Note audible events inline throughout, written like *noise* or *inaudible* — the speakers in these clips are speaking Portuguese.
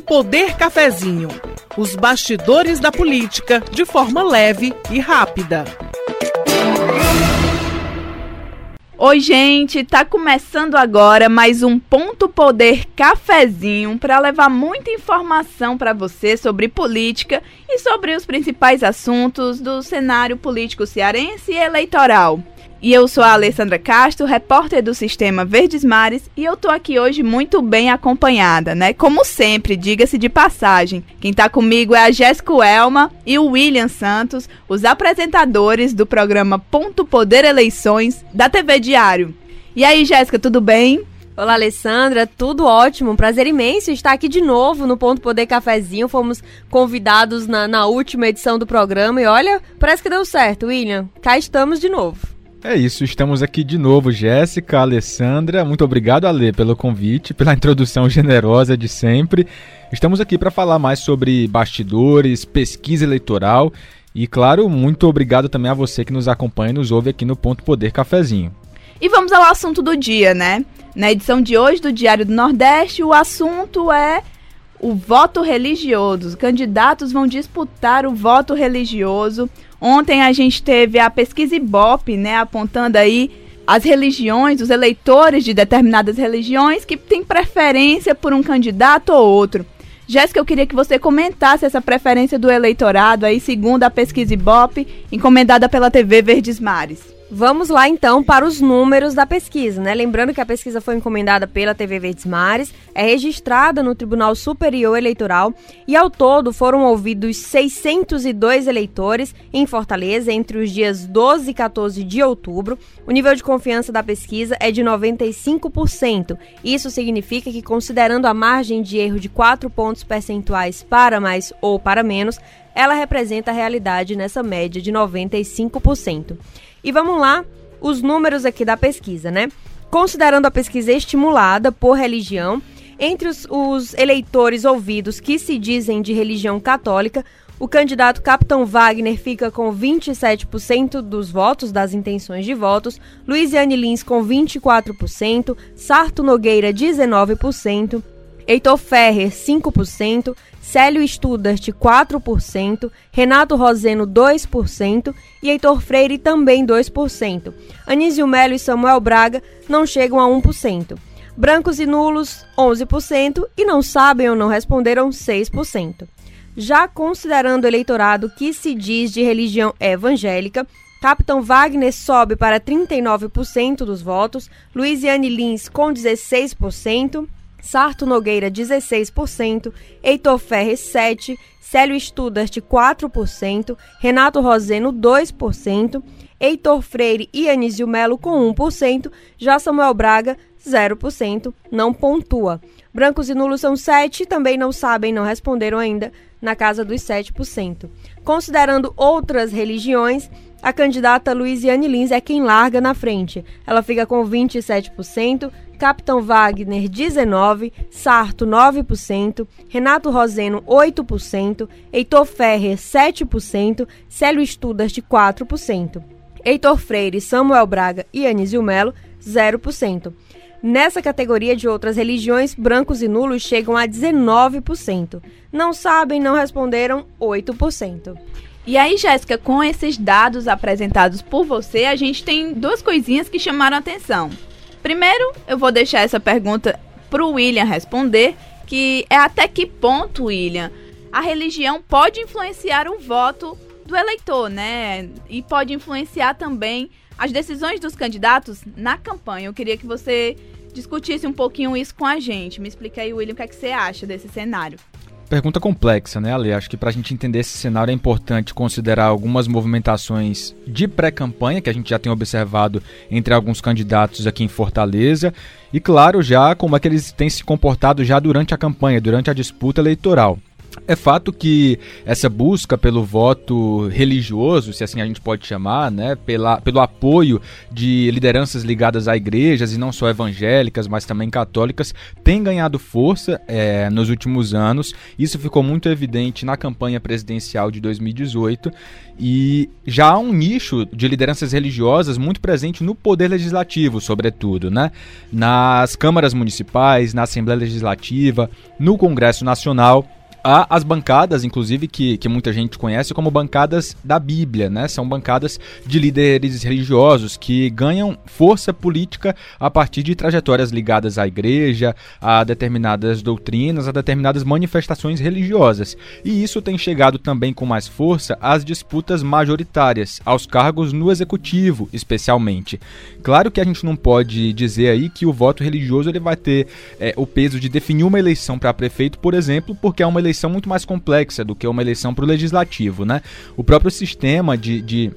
Poder Cafezinho. Os bastidores da política de forma leve e rápida. Oi, gente, tá começando agora mais um Ponto Poder Cafezinho para levar muita informação para você sobre política e sobre os principais assuntos do cenário político cearense e eleitoral. E eu sou a Alessandra Castro, repórter do Sistema Verdes Mares, e eu tô aqui hoje muito bem acompanhada, né? Como sempre, diga-se de passagem. Quem tá comigo é a Jéssica Elma e o William Santos, os apresentadores do programa Ponto Poder Eleições da TV Diário. E aí, Jéssica, tudo bem? Olá, Alessandra, tudo ótimo. Prazer imenso estar aqui de novo no Ponto Poder Cafezinho. Fomos convidados na, na última edição do programa e olha, parece que deu certo, William. Cá estamos de novo. É isso, estamos aqui de novo, Jéssica, Alessandra. Muito obrigado, Ale, pelo convite, pela *laughs* introdução generosa de sempre. Estamos aqui para falar mais sobre bastidores, pesquisa eleitoral e, claro, muito obrigado também a você que nos acompanha e nos ouve aqui no Ponto Poder Cafezinho. E vamos ao assunto do dia, né? Na edição de hoje do Diário do Nordeste, o assunto é o voto religioso. Os candidatos vão disputar o voto religioso. Ontem a gente teve a pesquisa Ibope, né, apontando aí as religiões, os eleitores de determinadas religiões que têm preferência por um candidato ou outro. Jéssica, eu queria que você comentasse essa preferência do eleitorado aí, segundo a pesquisa Ibope, encomendada pela TV Verdes Mares. Vamos lá então para os números da pesquisa, né? Lembrando que a pesquisa foi encomendada pela TV Verdes Mares, é registrada no Tribunal Superior Eleitoral e ao todo foram ouvidos 602 eleitores em Fortaleza entre os dias 12 e 14 de outubro. O nível de confiança da pesquisa é de 95%. Isso significa que considerando a margem de erro de 4 pontos percentuais para mais ou para menos, ela representa a realidade nessa média de 95%. E vamos lá, os números aqui da pesquisa, né? Considerando a pesquisa estimulada por religião, entre os, os eleitores ouvidos que se dizem de religião católica, o candidato Capitão Wagner fica com 27% dos votos, das intenções de votos, Luiziane Lins com 24%, Sarto Nogueira 19%, Heitor Ferrer 5%, Célio Studart 4%, Renato Roseno 2% e Heitor Freire também 2%. Anísio Melo e Samuel Braga não chegam a 1%. Brancos e nulos 11% e não sabem ou não responderam 6%. Já considerando o eleitorado que se diz de religião evangélica, Capitão Wagner sobe para 39% dos votos, Luiziane Lins com 16%, Sarto Nogueira 16%, Heitor Ferres 7%, Célio Studart 4%, Renato Roseno 2%, Heitor Freire e Anísio Melo com 1%, já Samuel Braga 0%, não pontua. Brancos e nulos são 7, também não sabem, não responderam ainda, na casa dos 7%. Considerando outras religiões, a candidata Luiziane Lins é quem larga na frente. Ela fica com 27%, Capitão Wagner 19%, Sarto 9%, Renato Roseno 8%, Heitor Ferrer 7%, Célio Studart 4%. Heitor Freire, Samuel Braga e Anísio Melo 0%. Nessa categoria de outras religiões, brancos e nulos chegam a 19%. Não sabem, não responderam 8%. E aí, Jéssica, com esses dados apresentados por você, a gente tem duas coisinhas que chamaram atenção. Primeiro, eu vou deixar essa pergunta para o William responder, que é até que ponto, William, a religião pode influenciar o voto do eleitor, né? E pode influenciar também as decisões dos candidatos na campanha. Eu queria que você discutisse um pouquinho isso com a gente. Me explica aí, William, o que, é que você acha desse cenário. Pergunta complexa, né, Ale? Acho que para a gente entender esse cenário é importante considerar algumas movimentações de pré-campanha que a gente já tem observado entre alguns candidatos aqui em Fortaleza e, claro, já como é que eles têm se comportado já durante a campanha, durante a disputa eleitoral. É fato que essa busca pelo voto religioso, se assim a gente pode chamar, né, pela, pelo apoio de lideranças ligadas a igrejas e não só evangélicas, mas também católicas, tem ganhado força é, nos últimos anos. Isso ficou muito evidente na campanha presidencial de 2018 e já há um nicho de lideranças religiosas muito presente no poder legislativo, sobretudo, né, nas câmaras municipais, na Assembleia Legislativa, no Congresso Nacional há as bancadas, inclusive, que, que muita gente conhece como bancadas da Bíblia, né? São bancadas de líderes religiosos que ganham força política a partir de trajetórias ligadas à igreja, a determinadas doutrinas, a determinadas manifestações religiosas. E isso tem chegado também com mais força às disputas majoritárias, aos cargos no executivo, especialmente. Claro que a gente não pode dizer aí que o voto religioso ele vai ter é, o peso de definir uma eleição para prefeito, por exemplo, porque é uma eleição eleição muito mais complexa do que uma eleição para o legislativo, né? O próprio sistema de, de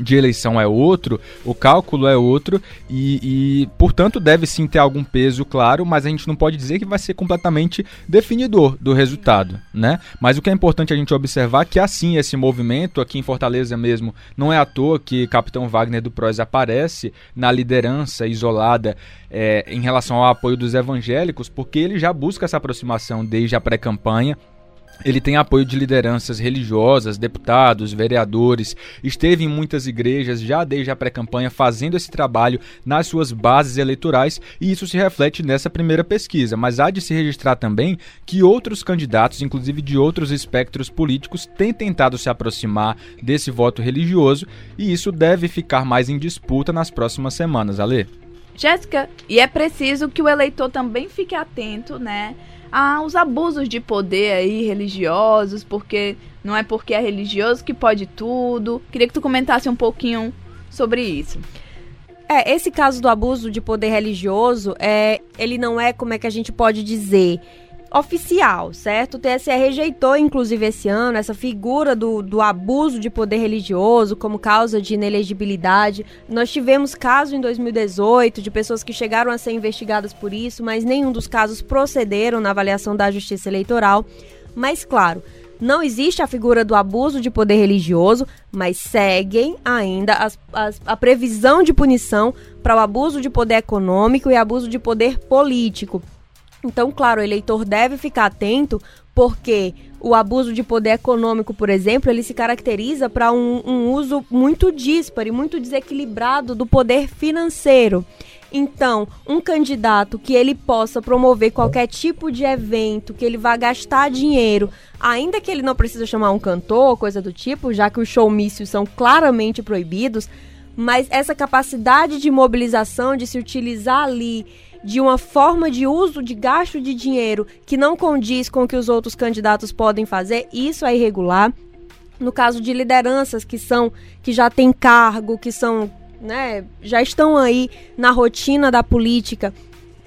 de eleição é outro, o cálculo é outro e, e, portanto, deve sim ter algum peso, claro, mas a gente não pode dizer que vai ser completamente definidor do resultado, né? Mas o que é importante a gente observar é que, assim, esse movimento aqui em Fortaleza mesmo, não é à toa que Capitão Wagner do Proz aparece na liderança isolada é, em relação ao apoio dos evangélicos, porque ele já busca essa aproximação desde a pré-campanha, ele tem apoio de lideranças religiosas, deputados, vereadores, esteve em muitas igrejas já desde a pré-campanha fazendo esse trabalho nas suas bases eleitorais e isso se reflete nessa primeira pesquisa. Mas há de se registrar também que outros candidatos, inclusive de outros espectros políticos, têm tentado se aproximar desse voto religioso e isso deve ficar mais em disputa nas próximas semanas, Alê. Jéssica, e é preciso que o eleitor também fique atento, né? Aos abusos de poder aí religiosos, porque não é porque é religioso que pode tudo. Queria que tu comentasse um pouquinho sobre isso. É, esse caso do abuso de poder religioso, é, ele não é, como é que a gente pode dizer, oficial, certo? O TSE rejeitou, inclusive, esse ano, essa figura do, do abuso de poder religioso como causa de inelegibilidade. Nós tivemos casos em 2018 de pessoas que chegaram a ser investigadas por isso, mas nenhum dos casos procederam na avaliação da Justiça Eleitoral. Mas, claro, não existe a figura do abuso de poder religioso, mas seguem ainda as, as, a previsão de punição para o abuso de poder econômico e abuso de poder político. Então, claro, o eleitor deve ficar atento, porque o abuso de poder econômico, por exemplo, ele se caracteriza para um, um, uso muito dísparo e muito desequilibrado do poder financeiro. Então, um candidato que ele possa promover qualquer tipo de evento, que ele vá gastar dinheiro, ainda que ele não precisa chamar um cantor, coisa do tipo, já que os showmícios são claramente proibidos, mas essa capacidade de mobilização, de se utilizar ali de uma forma de uso de gasto de dinheiro que não condiz com o que os outros candidatos podem fazer, isso é irregular. No caso de lideranças que são que já têm cargo, que são, né, já estão aí na rotina da política,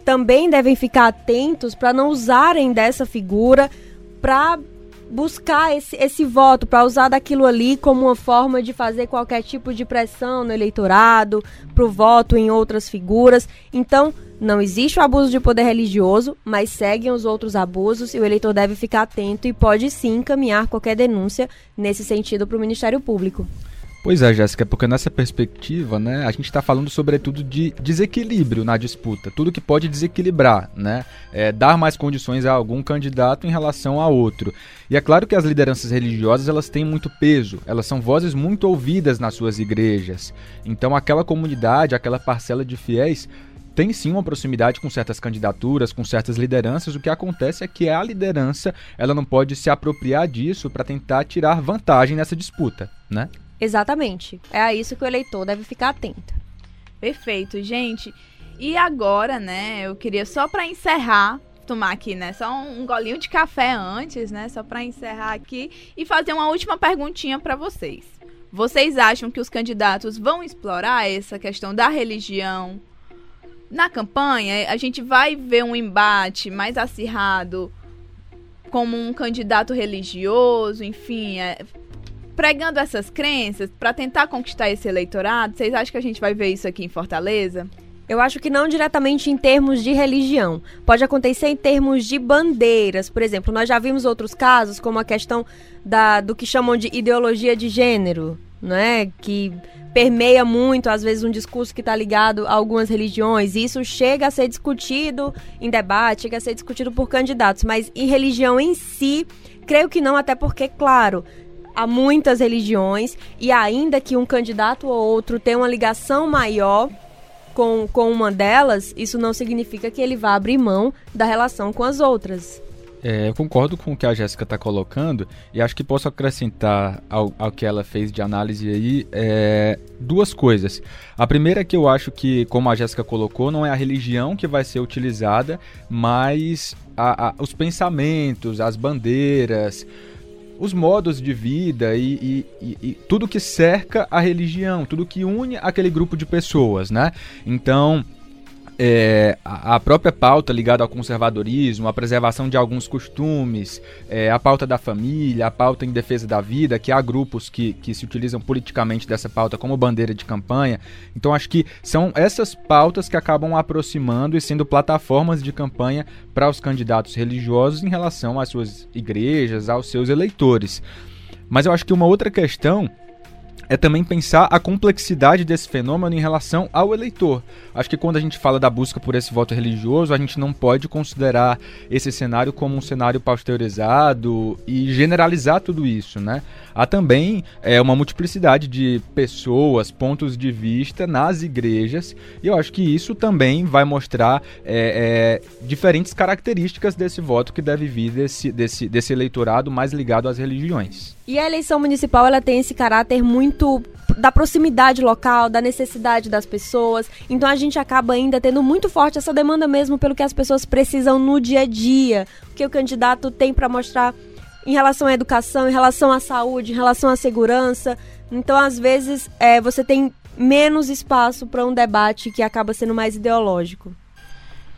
também devem ficar atentos para não usarem dessa figura para buscar esse, esse voto, para usar daquilo ali como uma forma de fazer qualquer tipo de pressão no eleitorado, para o voto em outras figuras. Então, não existe o abuso de poder religioso, mas seguem os outros abusos e o eleitor deve ficar atento e pode sim encaminhar qualquer denúncia nesse sentido para o Ministério Público. Pois é, Jéssica, porque nessa perspectiva, né, a gente está falando sobretudo de desequilíbrio na disputa, tudo que pode desequilibrar, né, é, dar mais condições a algum candidato em relação a outro. E é claro que as lideranças religiosas elas têm muito peso, elas são vozes muito ouvidas nas suas igrejas. Então aquela comunidade, aquela parcela de fiéis tem sim uma proximidade com certas candidaturas, com certas lideranças. O que acontece é que a liderança ela não pode se apropriar disso para tentar tirar vantagem nessa disputa, né? Exatamente. É a isso que o eleitor deve ficar atento. Perfeito, gente. E agora, né, eu queria só para encerrar, tomar aqui, né, só um, golinho de café antes, né, só para encerrar aqui e fazer uma última perguntinha para vocês. Vocês acham que os candidatos vão explorar essa questão da religião, na campanha, a gente vai ver um embate mais acirrado como um candidato religioso, enfim, é, pregando essas crenças para tentar conquistar esse eleitorado. Vocês acham que a gente vai ver isso aqui em Fortaleza? Eu acho que não diretamente em termos de religião. Pode acontecer em termos de bandeiras. Por exemplo, nós já vimos outros casos, como a questão da, do que chamam de ideologia de gênero, né? Que permeia muito, às vezes, um discurso que está ligado a algumas religiões. E isso chega a ser discutido em debate, chega a ser discutido por candidatos. Mas em religião em si, creio que não, até porque, claro, há muitas religiões e ainda que um candidato ou outro tenha uma ligação maior com, com uma delas, isso não significa que ele vá abrir mão da relação com as outras. É, eu concordo com o que a Jéssica está colocando e acho que posso acrescentar ao, ao que ela fez de análise aí é, duas coisas. A primeira é que eu acho que, como a Jéssica colocou, não é a religião que vai ser utilizada, mas a, a, os pensamentos, as bandeiras, os modos de vida e, e, e, tudo que cerca a religião, tudo que une aquele grupo de pessoas, né? Então, é, a própria pauta ligada ao conservadorismo, a preservação de alguns costumes, é, a pauta da família, a pauta em defesa da vida, que há grupos que, que se utilizam politicamente dessa pauta como bandeira de campanha. Então acho que são essas pautas que acabam aproximando e sendo plataformas de campanha para os candidatos religiosos em relação às suas igrejas, aos seus eleitores. Mas eu acho que uma outra questão é também pensar a complexidade desse fenômeno em relação ao eleitor. Acho que quando a gente fala da busca por esse voto religioso, a gente não pode considerar esse cenário como um cenário pasteurizado e generalizar tudo isso, né? Há também é, uma multiplicidade de pessoas, pontos de vista nas igrejas, e eu acho que isso também vai mostrar é, é, diferentes características desse voto que deve vir desse, desse, desse eleitorado mais ligado às religiões. E a eleição municipal ela tem esse caráter muito da proximidade local, da necessidade das pessoas. Então a gente acaba ainda tendo muito forte essa demanda mesmo pelo que as pessoas precisam no dia a dia, o que o candidato tem para mostrar em relação à educação, em relação à saúde, em relação à segurança. Então às vezes é, você tem menos espaço para um debate que acaba sendo mais ideológico.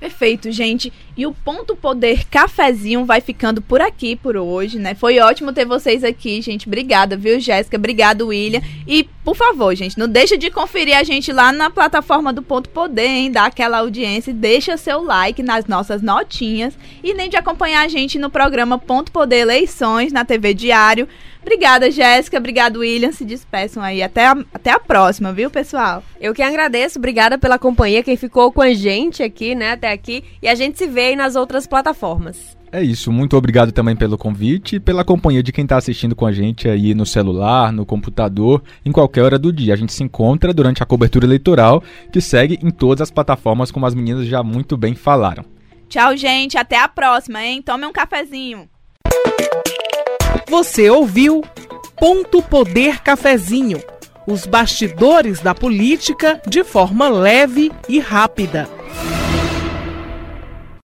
Perfeito, gente. E o Ponto Poder Cafezinho vai ficando por aqui por hoje, né? Foi ótimo ter vocês aqui, gente. Obrigada, viu, Jéssica? Obrigado, William. E, por favor, gente, não deixa de conferir a gente lá na plataforma do Ponto Poder, hein? Dá aquela audiência, deixa seu like nas nossas notinhas e nem de acompanhar a gente no programa Ponto Poder Eleições na TV Diário. Obrigada, Jéssica. Obrigado, William. Se despeçam aí. Até a, até a próxima, viu, pessoal? Eu que agradeço. Obrigada pela companhia, quem ficou com a gente aqui, né, até aqui. E a gente se vê aí nas outras plataformas. É isso, muito obrigado também pelo convite e pela companhia de quem está assistindo com a gente aí no celular, no computador, em qualquer hora do dia. A gente se encontra durante a cobertura eleitoral, que segue em todas as plataformas, como as meninas já muito bem falaram. Tchau, gente. Até a próxima, hein? Tome um cafezinho. Você ouviu Ponto Poder Cafezinho os bastidores da política de forma leve e rápida.